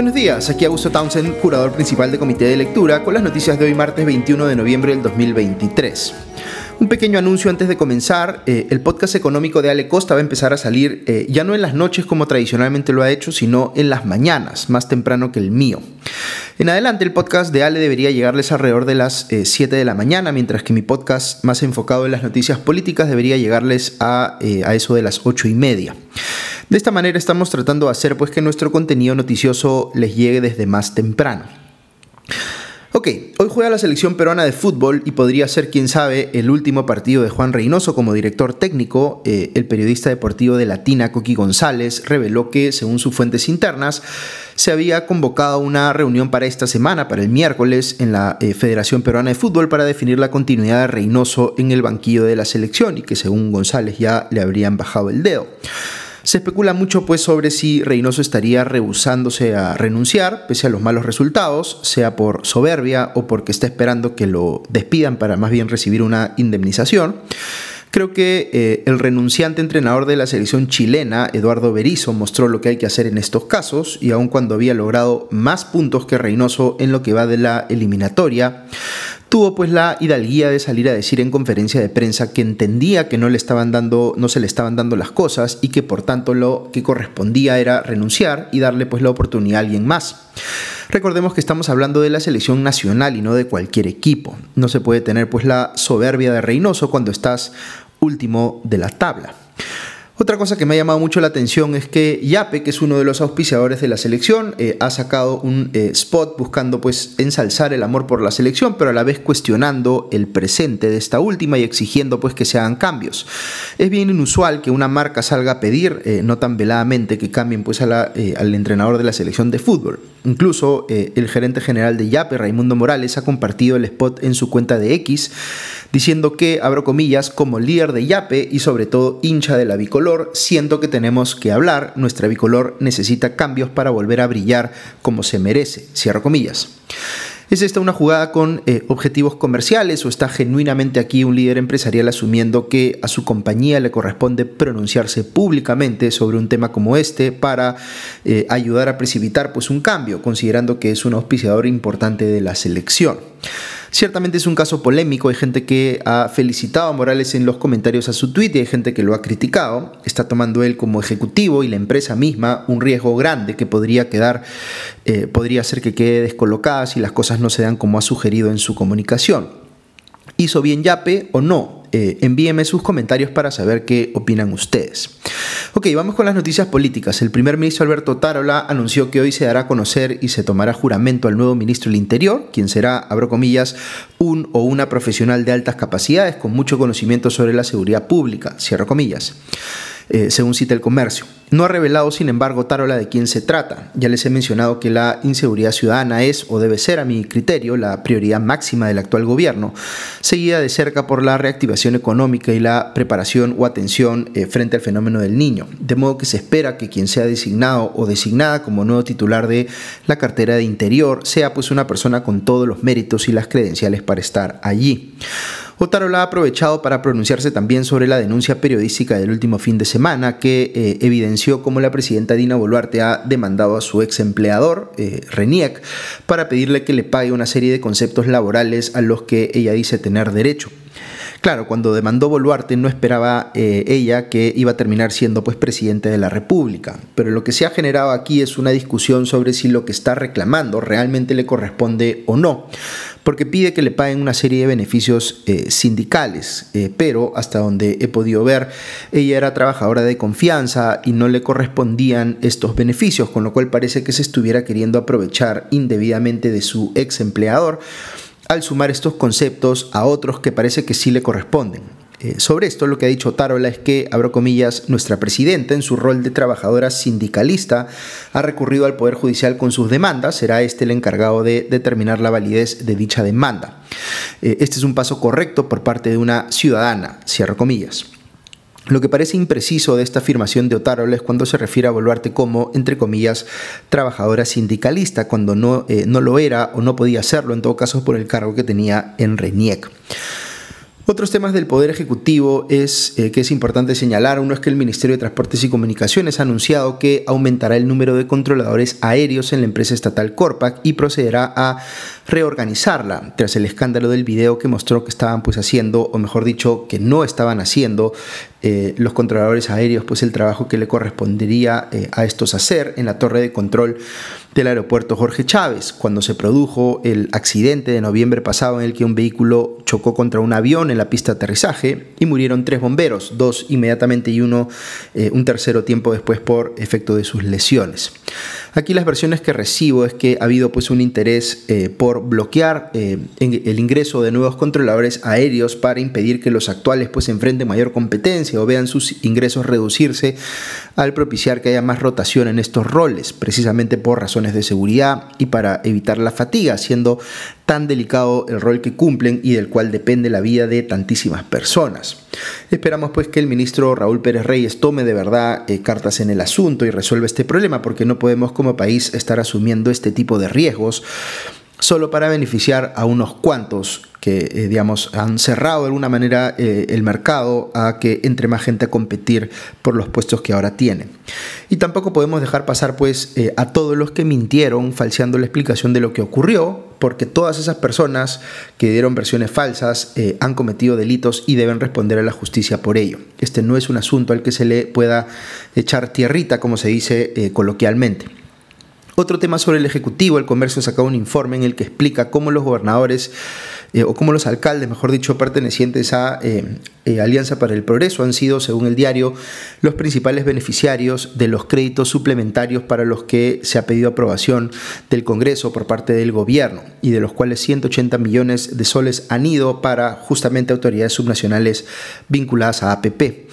Buenos días, aquí Augusto Townsend, curador principal de Comité de Lectura, con las noticias de hoy martes 21 de noviembre del 2023. Un pequeño anuncio antes de comenzar, eh, el podcast económico de Ale Costa va a empezar a salir eh, ya no en las noches como tradicionalmente lo ha hecho, sino en las mañanas, más temprano que el mío. En adelante el podcast de Ale debería llegarles alrededor de las 7 eh, de la mañana, mientras que mi podcast más enfocado en las noticias políticas debería llegarles a, a eso de las 8 y media. De esta manera estamos tratando de hacer pues que nuestro contenido noticioso les llegue desde más temprano. Ok, hoy juega la selección peruana de fútbol y podría ser, quién sabe, el último partido de Juan Reynoso como director técnico. Eh, el periodista deportivo de Latina, Coqui González, reveló que, según sus fuentes internas, se había convocado una reunión para esta semana, para el miércoles, en la eh, Federación Peruana de Fútbol para definir la continuidad de Reynoso en el banquillo de la selección y que, según González, ya le habrían bajado el dedo. Se especula mucho pues sobre si Reynoso estaría rehusándose a renunciar pese a los malos resultados, sea por soberbia o porque está esperando que lo despidan para más bien recibir una indemnización. Creo que eh, el renunciante entrenador de la selección chilena, Eduardo Berizzo, mostró lo que hay que hacer en estos casos y aun cuando había logrado más puntos que Reynoso en lo que va de la eliminatoria, tuvo pues la hidalguía de salir a decir en conferencia de prensa que entendía que no le estaban dando, no se le estaban dando las cosas y que por tanto lo que correspondía era renunciar y darle pues la oportunidad a alguien más. Recordemos que estamos hablando de la selección nacional y no de cualquier equipo. No se puede tener pues la soberbia de Reynoso cuando estás último de la tabla. Otra cosa que me ha llamado mucho la atención es que Yape, que es uno de los auspiciadores de la selección, eh, ha sacado un eh, spot buscando pues ensalzar el amor por la selección, pero a la vez cuestionando el presente de esta última y exigiendo pues que se hagan cambios. Es bien inusual que una marca salga a pedir, eh, no tan veladamente, que cambien pues al entrenador de la selección de fútbol. Incluso el gerente general de Yape, Raimundo Morales, ha compartido el spot en su cuenta de X, diciendo que, abro comillas, como líder de Yape y sobre todo hincha de la bicolor, siento que tenemos que hablar, nuestra bicolor necesita cambios para volver a brillar como se merece, cierro comillas. ¿Es esta una jugada con eh, objetivos comerciales o está genuinamente aquí un líder empresarial asumiendo que a su compañía le corresponde pronunciarse públicamente sobre un tema como este para eh, ayudar a precipitar pues, un cambio, considerando que es un auspiciador importante de la selección? Ciertamente es un caso polémico, hay gente que ha felicitado a Morales en los comentarios a su tweet y hay gente que lo ha criticado. Está tomando él como ejecutivo y la empresa misma un riesgo grande que podría quedar, eh, podría hacer que quede descolocada si las cosas no se dan como ha sugerido en su comunicación. ¿Hizo bien Yape o no? Eh, envíeme sus comentarios para saber qué opinan ustedes. Ok, vamos con las noticias políticas. El primer ministro Alberto Tarola anunció que hoy se dará a conocer y se tomará juramento al nuevo ministro del Interior, quien será, abro comillas, un o una profesional de altas capacidades con mucho conocimiento sobre la seguridad pública, cierro comillas. Eh, según cita el comercio. No ha revelado, sin embargo, Tarola de quién se trata. Ya les he mencionado que la inseguridad ciudadana es o debe ser, a mi criterio, la prioridad máxima del actual gobierno, seguida de cerca por la reactivación económica y la preparación o atención eh, frente al fenómeno del niño. De modo que se espera que quien sea designado o designada como nuevo titular de la cartera de Interior sea pues una persona con todos los méritos y las credenciales para estar allí. Otarola ha aprovechado para pronunciarse también sobre la denuncia periodística del último fin de semana que eh, evidenció cómo la presidenta Dina Boluarte ha demandado a su ex empleador, eh, para pedirle que le pague una serie de conceptos laborales a los que ella dice tener derecho. Claro, cuando demandó Boluarte no esperaba eh, ella que iba a terminar siendo pues presidente de la República, pero lo que se ha generado aquí es una discusión sobre si lo que está reclamando realmente le corresponde o no porque pide que le paguen una serie de beneficios eh, sindicales, eh, pero hasta donde he podido ver, ella era trabajadora de confianza y no le correspondían estos beneficios, con lo cual parece que se estuviera queriendo aprovechar indebidamente de su ex empleador al sumar estos conceptos a otros que parece que sí le corresponden. Eh, sobre esto lo que ha dicho Tarola es que, abro comillas, nuestra presidenta en su rol de trabajadora sindicalista ha recurrido al Poder Judicial con sus demandas, será este el encargado de determinar la validez de dicha demanda. Eh, este es un paso correcto por parte de una ciudadana, cierro comillas. Lo que parece impreciso de esta afirmación de Otárola es cuando se refiere a Boluarte como, entre comillas, trabajadora sindicalista, cuando no, eh, no lo era o no podía serlo, en todo caso por el cargo que tenía en RENIEC. Otros temas del Poder Ejecutivo es eh, que es importante señalar. Uno es que el Ministerio de Transportes y Comunicaciones ha anunciado que aumentará el número de controladores aéreos en la empresa estatal Corpac y procederá a reorganizarla tras el escándalo del video que mostró que estaban pues haciendo, o mejor dicho, que no estaban haciendo eh, los controladores aéreos pues el trabajo que le correspondería eh, a estos hacer en la torre de control del aeropuerto Jorge Chávez, cuando se produjo el accidente de noviembre pasado en el que un vehículo chocó contra un avión en la pista de aterrizaje y murieron tres bomberos, dos inmediatamente y uno eh, un tercero tiempo después por efecto de sus lesiones. Aquí las versiones que recibo es que ha habido pues un interés eh, por bloquear eh, el ingreso de nuevos controladores aéreos para impedir que los actuales pues enfrenten mayor competencia o vean sus ingresos reducirse al propiciar que haya más rotación en estos roles, precisamente por razones de seguridad y para evitar la fatiga, siendo tan delicado el rol que cumplen y del cual depende la vida de tantísimas personas. Esperamos pues que el ministro Raúl Pérez Reyes tome de verdad eh, cartas en el asunto y resuelva este problema porque no podemos como país estar asumiendo este tipo de riesgos solo para beneficiar a unos cuantos que, eh, digamos, han cerrado de alguna manera eh, el mercado a que entre más gente a competir por los puestos que ahora tienen. Y tampoco podemos dejar pasar, pues, a todos los que mintieron falseando la explicación de lo que ocurrió, porque todas esas personas que dieron versiones falsas han cometido delitos y deben responder a la justicia por ello. Este no es un asunto al que se le pueda echar tierrita, como se dice coloquialmente. Otro tema sobre el Ejecutivo, el Comercio sacó un informe en el que explica cómo los gobernadores eh, o cómo los alcaldes, mejor dicho, pertenecientes a eh, eh, Alianza para el Progreso han sido, según el diario, los principales beneficiarios de los créditos suplementarios para los que se ha pedido aprobación del Congreso por parte del gobierno y de los cuales 180 millones de soles han ido para justamente autoridades subnacionales vinculadas a APP.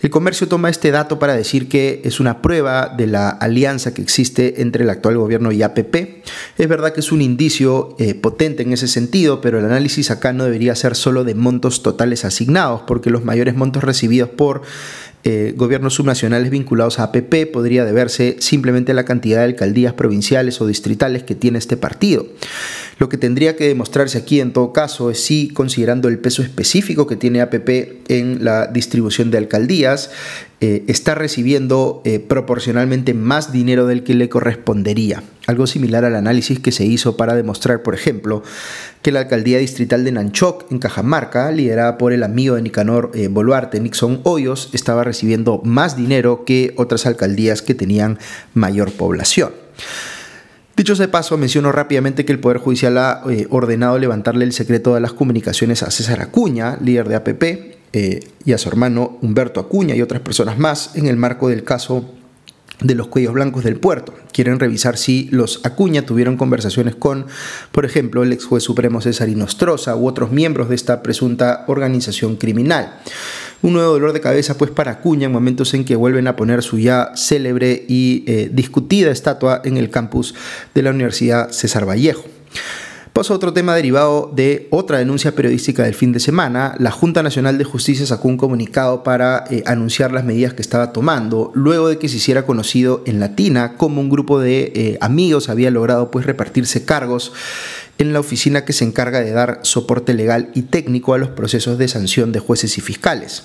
El comercio toma este dato para decir que es una prueba de la alianza que existe entre el actual gobierno y APP. Es verdad que es un indicio eh, potente en ese sentido, pero el análisis acá no debería ser solo de montos totales asignados, porque los mayores montos recibidos por eh, gobiernos subnacionales vinculados a APP podría deberse simplemente a la cantidad de alcaldías provinciales o distritales que tiene este partido. Lo que tendría que demostrarse aquí en todo caso es si, considerando el peso específico que tiene APP en la distribución de alcaldías, eh, está recibiendo eh, proporcionalmente más dinero del que le correspondería. Algo similar al análisis que se hizo para demostrar, por ejemplo, que la alcaldía distrital de Nanchoc, en Cajamarca, liderada por el amigo de Nicanor eh, Boluarte, Nixon Hoyos, estaba recibiendo más dinero que otras alcaldías que tenían mayor población. Dicho de paso, menciono rápidamente que el Poder Judicial ha ordenado levantarle el secreto de las comunicaciones a César Acuña, líder de APP, eh, y a su hermano Humberto Acuña y otras personas más en el marco del caso de los cuellos blancos del puerto. Quieren revisar si los Acuña tuvieron conversaciones con, por ejemplo, el ex juez supremo César Inostroza u otros miembros de esta presunta organización criminal. Un nuevo dolor de cabeza pues para Acuña en momentos en que vuelven a poner su ya célebre y eh, discutida estatua en el campus de la Universidad César Vallejo. Paso a otro tema derivado de otra denuncia periodística del fin de semana. La Junta Nacional de Justicia sacó un comunicado para eh, anunciar las medidas que estaba tomando luego de que se hiciera conocido en Latina cómo un grupo de eh, amigos había logrado pues repartirse cargos en la oficina que se encarga de dar soporte legal y técnico a los procesos de sanción de jueces y fiscales.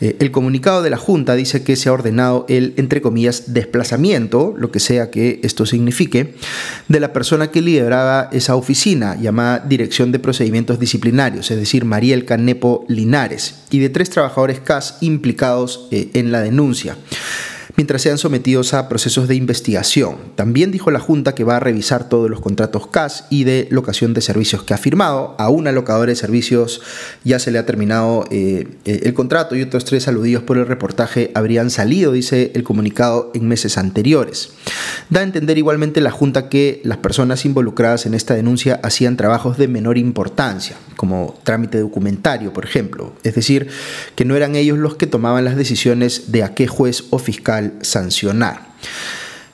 Eh, el comunicado de la Junta dice que se ha ordenado el, entre comillas, desplazamiento, lo que sea que esto signifique, de la persona que lideraba esa oficina llamada Dirección de Procedimientos Disciplinarios, es decir, Mariel Canepo Linares, y de tres trabajadores CAS implicados eh, en la denuncia mientras sean sometidos a procesos de investigación. También dijo la Junta que va a revisar todos los contratos CAS y de locación de servicios que ha firmado. A una locadora de servicios ya se le ha terminado eh, eh, el contrato y otros tres aludidos por el reportaje habrían salido, dice el comunicado, en meses anteriores. Da a entender igualmente la Junta que las personas involucradas en esta denuncia hacían trabajos de menor importancia, como trámite documentario, por ejemplo. Es decir, que no eran ellos los que tomaban las decisiones de a qué juez o fiscal sancionar.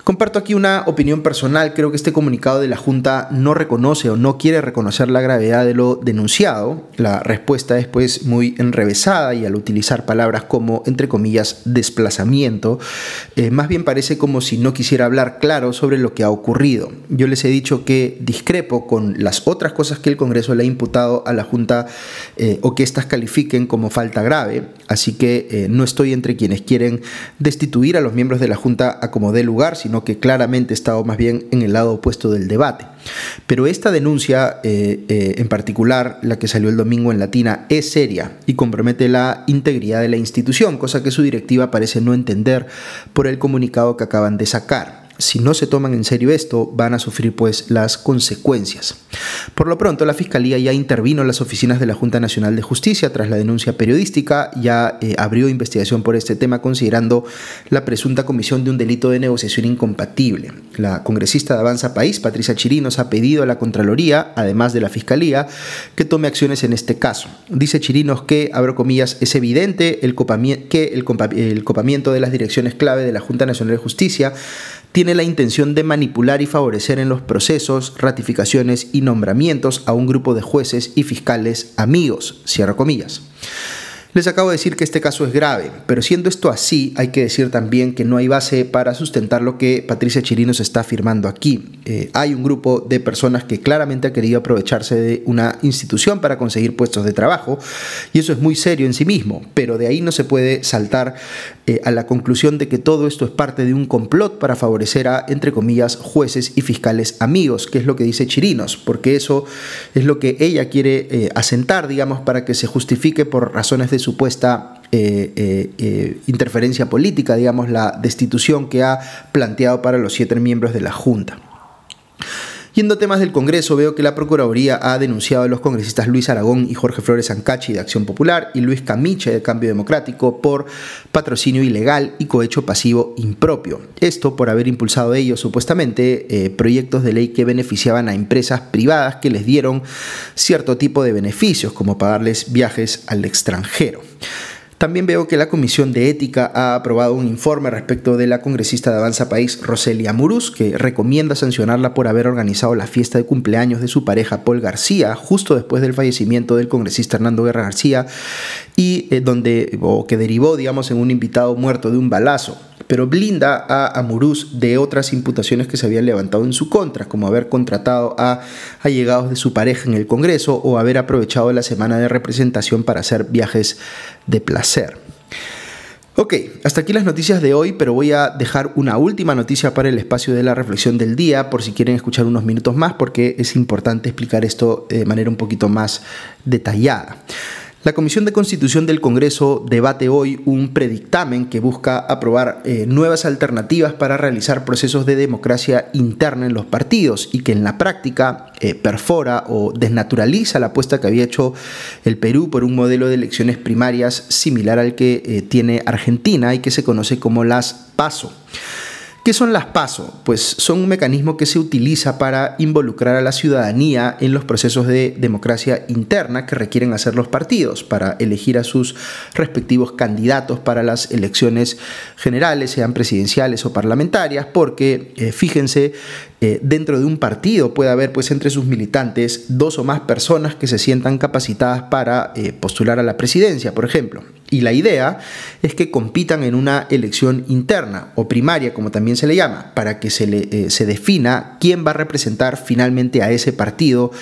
Comparto aquí una opinión personal, creo que este comunicado de la Junta no reconoce o no quiere reconocer la gravedad de lo denunciado. La respuesta es pues muy enrevesada y al utilizar palabras como, entre comillas, desplazamiento, eh, más bien parece como si no quisiera hablar claro sobre lo que ha ocurrido. Yo les he dicho que discrepo con las otras cosas que el Congreso le ha imputado a la Junta eh, o que éstas califiquen como falta grave, así que eh, no estoy entre quienes quieren destituir a los miembros de la Junta a como dé lugar, sino que claramente he estado más bien en el lado opuesto del debate. Pero esta denuncia, eh, eh, en particular la que salió el domingo en Latina, es seria y compromete la integridad de la institución, cosa que su directiva parece no entender por el comunicado que acaban de sacar si no se toman en serio esto, van a sufrir pues las consecuencias. Por lo pronto, la Fiscalía ya intervino en las oficinas de la Junta Nacional de Justicia tras la denuncia periodística, ya eh, abrió investigación por este tema considerando la presunta comisión de un delito de negociación incompatible. La congresista de Avanza País, Patricia Chirinos, ha pedido a la Contraloría, además de la Fiscalía, que tome acciones en este caso. Dice Chirinos que, abro comillas, es evidente que el copamiento de las direcciones clave de la Junta Nacional de Justicia tiene la intención de manipular y favorecer en los procesos, ratificaciones y nombramientos a un grupo de jueces y fiscales amigos, cierro comillas. Les acabo de decir que este caso es grave, pero siendo esto así, hay que decir también que no hay base para sustentar lo que Patricia Chirinos está afirmando aquí. Eh, hay un grupo de personas que claramente ha querido aprovecharse de una institución para conseguir puestos de trabajo, y eso es muy serio en sí mismo, pero de ahí no se puede saltar eh, a la conclusión de que todo esto es parte de un complot para favorecer a, entre comillas, jueces y fiscales amigos, que es lo que dice Chirinos, porque eso es lo que ella quiere eh, asentar, digamos, para que se justifique por razones de supuesta eh, eh, eh, interferencia política, digamos, la destitución que ha planteado para los siete miembros de la Junta. Yendo a temas del Congreso, veo que la Procuraduría ha denunciado a los congresistas Luis Aragón y Jorge Flores Ancachi de Acción Popular y Luis Camiche de Cambio Democrático por patrocinio ilegal y cohecho pasivo impropio. Esto por haber impulsado ellos supuestamente proyectos de ley que beneficiaban a empresas privadas que les dieron cierto tipo de beneficios, como pagarles viajes al extranjero. También veo que la Comisión de Ética ha aprobado un informe respecto de la congresista de Avanza País, Roselia Muruz, que recomienda sancionarla por haber organizado la fiesta de cumpleaños de su pareja Paul García, justo después del fallecimiento del congresista Hernando Guerra García, y eh, donde, o que derivó, digamos, en un invitado muerto de un balazo pero blinda a Amuruz de otras imputaciones que se habían levantado en su contra, como haber contratado a allegados de su pareja en el Congreso o haber aprovechado la semana de representación para hacer viajes de placer. Ok, hasta aquí las noticias de hoy, pero voy a dejar una última noticia para el espacio de la reflexión del día, por si quieren escuchar unos minutos más, porque es importante explicar esto de manera un poquito más detallada. La Comisión de Constitución del Congreso debate hoy un predictamen que busca aprobar eh, nuevas alternativas para realizar procesos de democracia interna en los partidos y que en la práctica eh, perfora o desnaturaliza la apuesta que había hecho el Perú por un modelo de elecciones primarias similar al que eh, tiene Argentina y que se conoce como las PASO. ¿Qué son las PASO? Pues son un mecanismo que se utiliza para involucrar a la ciudadanía en los procesos de democracia interna que requieren hacer los partidos para elegir a sus respectivos candidatos para las elecciones generales, sean presidenciales o parlamentarias, porque eh, fíjense, eh, dentro de un partido puede haber pues entre sus militantes dos o más personas que se sientan capacitadas para eh, postular a la presidencia, por ejemplo. Y la idea es que compitan en una elección interna o primaria, como también se le llama, para que se, le, eh, se defina quién va a representar finalmente a ese partido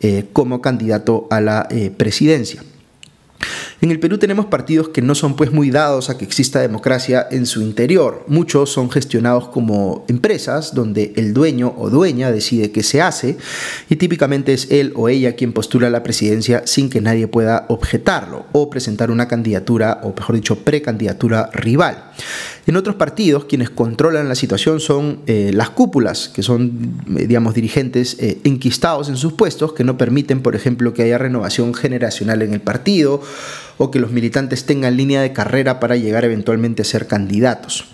eh, como candidato a la eh, presidencia. En el Perú tenemos partidos que no son pues muy dados a que exista democracia en su interior. Muchos son gestionados como empresas donde el dueño o dueña decide qué se hace y típicamente es él o ella quien postula la presidencia sin que nadie pueda objetarlo o presentar una candidatura o mejor dicho precandidatura rival. En otros partidos, quienes controlan la situación son eh, las cúpulas, que son, eh, digamos, dirigentes eh, enquistados en sus puestos, que no permiten, por ejemplo, que haya renovación generacional en el partido o que los militantes tengan línea de carrera para llegar eventualmente a ser candidatos.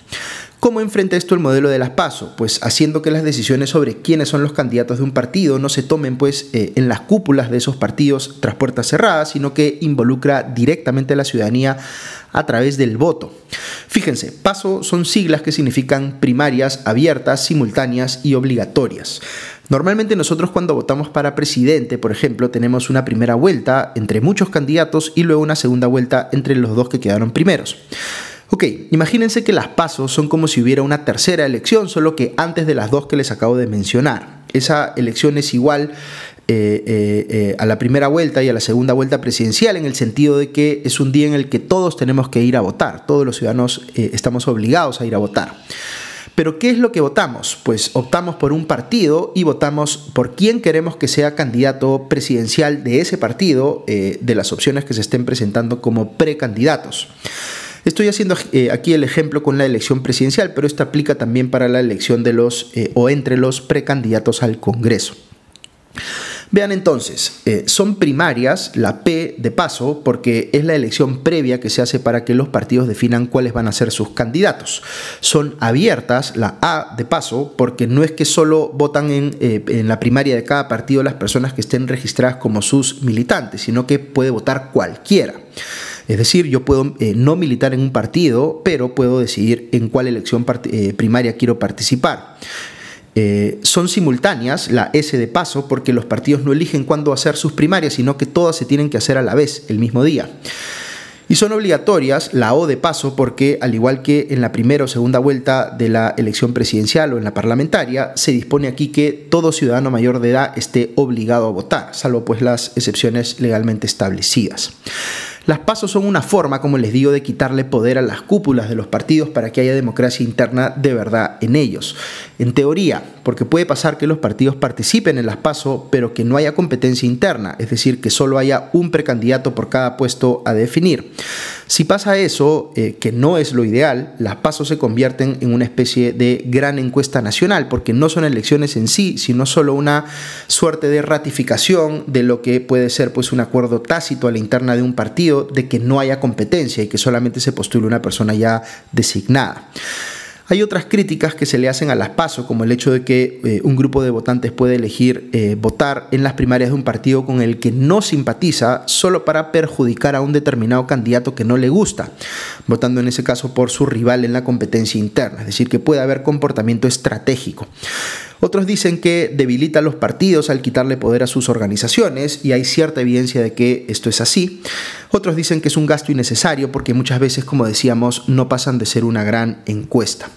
¿Cómo enfrenta esto el modelo de las PASO? Pues haciendo que las decisiones sobre quiénes son los candidatos de un partido no se tomen pues eh, en las cúpulas de esos partidos tras puertas cerradas, sino que involucra directamente a la ciudadanía a través del voto. Fíjense, PASO son siglas que significan primarias abiertas, simultáneas y obligatorias. Normalmente nosotros cuando votamos para presidente, por ejemplo, tenemos una primera vuelta entre muchos candidatos y luego una segunda vuelta entre los dos que quedaron primeros. Ok, imagínense que las pasos son como si hubiera una tercera elección, solo que antes de las dos que les acabo de mencionar. Esa elección es igual eh, eh, eh, a la primera vuelta y a la segunda vuelta presidencial en el sentido de que es un día en el que todos tenemos que ir a votar, todos los ciudadanos estamos obligados a ir a votar. Pero ¿qué es lo que votamos? Pues optamos por un partido y votamos por quién queremos que sea candidato presidencial de ese partido, de las opciones que se estén presentando como precandidatos. Estoy haciendo eh, aquí el ejemplo con la elección presidencial, pero esto aplica también para la elección de los eh, o entre los precandidatos al Congreso. Vean entonces, eh, son primarias, la P de paso, porque es la elección previa que se hace para que los partidos definan cuáles van a ser sus candidatos. Son abiertas, la A de paso, porque no es que solo votan en, en la primaria de cada partido las personas que estén registradas como sus militantes, sino que puede votar cualquiera. Es decir, yo puedo eh, no militar en un partido, pero puedo decidir en cuál elección primaria quiero participar. Eh, son simultáneas, la S de paso, porque los partidos no eligen cuándo hacer sus primarias, sino que todas se tienen que hacer a la vez, el mismo día. Y son obligatorias, la O de paso, porque al igual que en la primera o segunda vuelta de la elección presidencial o en la parlamentaria, se dispone aquí que todo ciudadano mayor de edad esté obligado a votar, salvo pues las excepciones legalmente establecidas. Las pasos son una forma, como les digo, de quitarle poder a las cúpulas de los partidos para que haya democracia interna de verdad en ellos. En teoría, porque puede pasar que los partidos participen en las pasos, pero que no haya competencia interna, es decir, que solo haya un precandidato por cada puesto a definir. Si pasa eso, eh, que no es lo ideal, las pasos se convierten en una especie de gran encuesta nacional, porque no son elecciones en sí, sino solo una suerte de ratificación de lo que puede ser pues, un acuerdo tácito a la interna de un partido de que no haya competencia y que solamente se postule una persona ya designada. Hay otras críticas que se le hacen a las PASO, como el hecho de que eh, un grupo de votantes puede elegir eh, votar en las primarias de un partido con el que no simpatiza solo para perjudicar a un determinado candidato que no le gusta, votando en ese caso por su rival en la competencia interna, es decir, que puede haber comportamiento estratégico. Otros dicen que debilita a los partidos al quitarle poder a sus organizaciones y hay cierta evidencia de que esto es así. Otros dicen que es un gasto innecesario porque muchas veces, como decíamos, no pasan de ser una gran encuesta.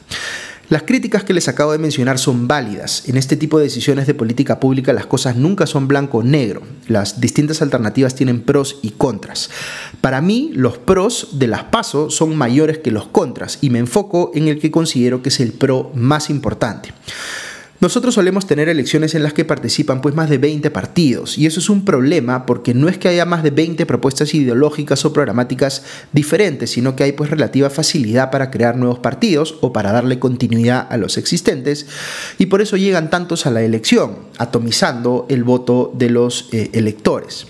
Las críticas que les acabo de mencionar son válidas. En este tipo de decisiones de política pública las cosas nunca son blanco o negro. Las distintas alternativas tienen pros y contras. Para mí, los pros de las PASO son mayores que los contras y me enfoco en el que considero que es el pro más importante. Nosotros solemos tener elecciones en las que participan pues más de 20 partidos y eso es un problema porque no es que haya más de 20 propuestas ideológicas o programáticas diferentes, sino que hay pues relativa facilidad para crear nuevos partidos o para darle continuidad a los existentes y por eso llegan tantos a la elección, atomizando el voto de los eh, electores.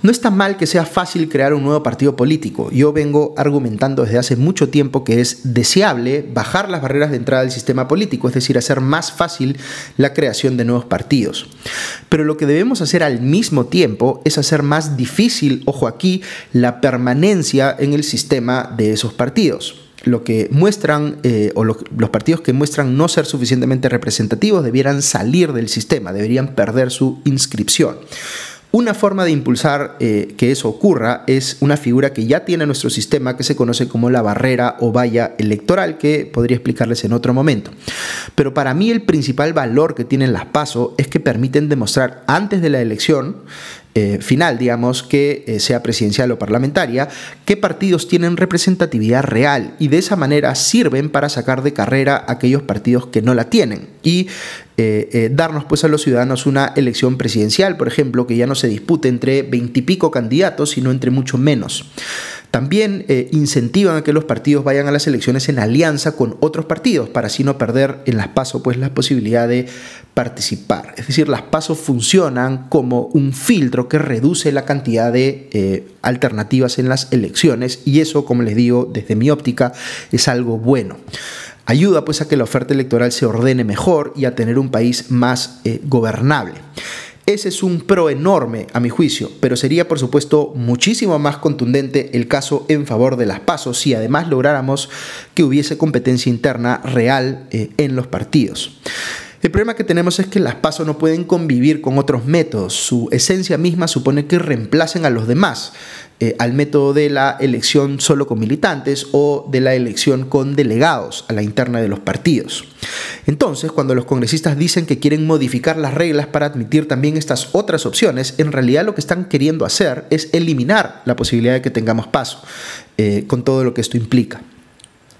No está mal que sea fácil crear un nuevo partido político. Yo vengo argumentando desde hace mucho tiempo que es deseable bajar las barreras de entrada del sistema político, es decir, hacer más fácil la creación de nuevos partidos. Pero lo que debemos hacer al mismo tiempo es hacer más difícil, ojo aquí, la permanencia en el sistema de esos partidos lo que muestran, eh, o los partidos que muestran no ser suficientemente representativos, debieran salir del sistema, deberían perder su inscripción. Una forma de impulsar eh, que eso ocurra es una figura que ya tiene nuestro sistema que se conoce como la barrera o valla electoral, que podría explicarles en otro momento. Pero para mí el principal valor que tienen las PASO es que permiten demostrar antes de la elección eh, final, digamos, que eh, sea presidencial o parlamentaria, qué partidos tienen representatividad real y de esa manera sirven para sacar de carrera aquellos partidos que no la tienen y eh, darnos pues a los ciudadanos una elección presidencial, por ejemplo, que ya no se dispute entre veintipico candidatos, sino entre mucho menos. También eh, incentivan a que los partidos vayan a las elecciones en alianza con otros partidos para así no perder en las PASO pues, la posibilidad de participar. Es decir, las PASO funcionan como un filtro que reduce la cantidad de eh, alternativas en las elecciones y eso, como les digo, desde mi óptica es algo bueno. ayuda pues a que la oferta electoral se ordene mejor y a tener un país más eh, gobernable. Ese es un pro enorme a mi juicio, pero sería por supuesto muchísimo más contundente el caso en favor de las pasos si además lográramos que hubiese competencia interna real eh, en los partidos. El problema que tenemos es que las pasos no pueden convivir con otros métodos. Su esencia misma supone que reemplacen a los demás, eh, al método de la elección solo con militantes o de la elección con delegados a la interna de los partidos. Entonces, cuando los congresistas dicen que quieren modificar las reglas para admitir también estas otras opciones, en realidad lo que están queriendo hacer es eliminar la posibilidad de que tengamos paso, eh, con todo lo que esto implica.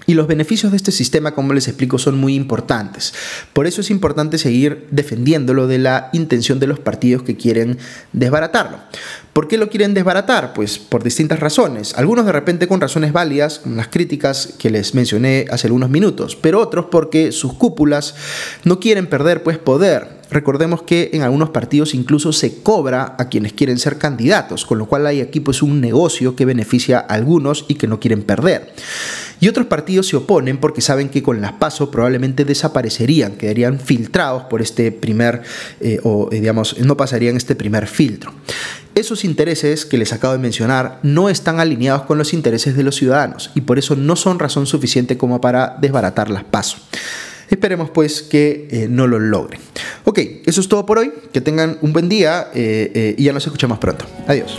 Y los beneficios de este sistema, como les explico, son muy importantes. Por eso es importante seguir defendiéndolo de la intención de los partidos que quieren desbaratarlo. ¿Por qué lo quieren desbaratar? Pues por distintas razones. Algunos de repente con razones válidas, como las críticas que les mencioné hace algunos minutos, pero otros porque sus cúpulas no quieren perder pues poder Recordemos que en algunos partidos incluso se cobra a quienes quieren ser candidatos, con lo cual hay aquí pues un negocio que beneficia a algunos y que no quieren perder. Y otros partidos se oponen porque saben que con las pasos probablemente desaparecerían, quedarían filtrados por este primer, eh, o eh, digamos, no pasarían este primer filtro. Esos intereses que les acabo de mencionar no están alineados con los intereses de los ciudadanos y por eso no son razón suficiente como para desbaratar las pasos. Esperemos pues que eh, no lo logren. Ok, eso es todo por hoy. Que tengan un buen día y ya nos escuchamos pronto. Adiós.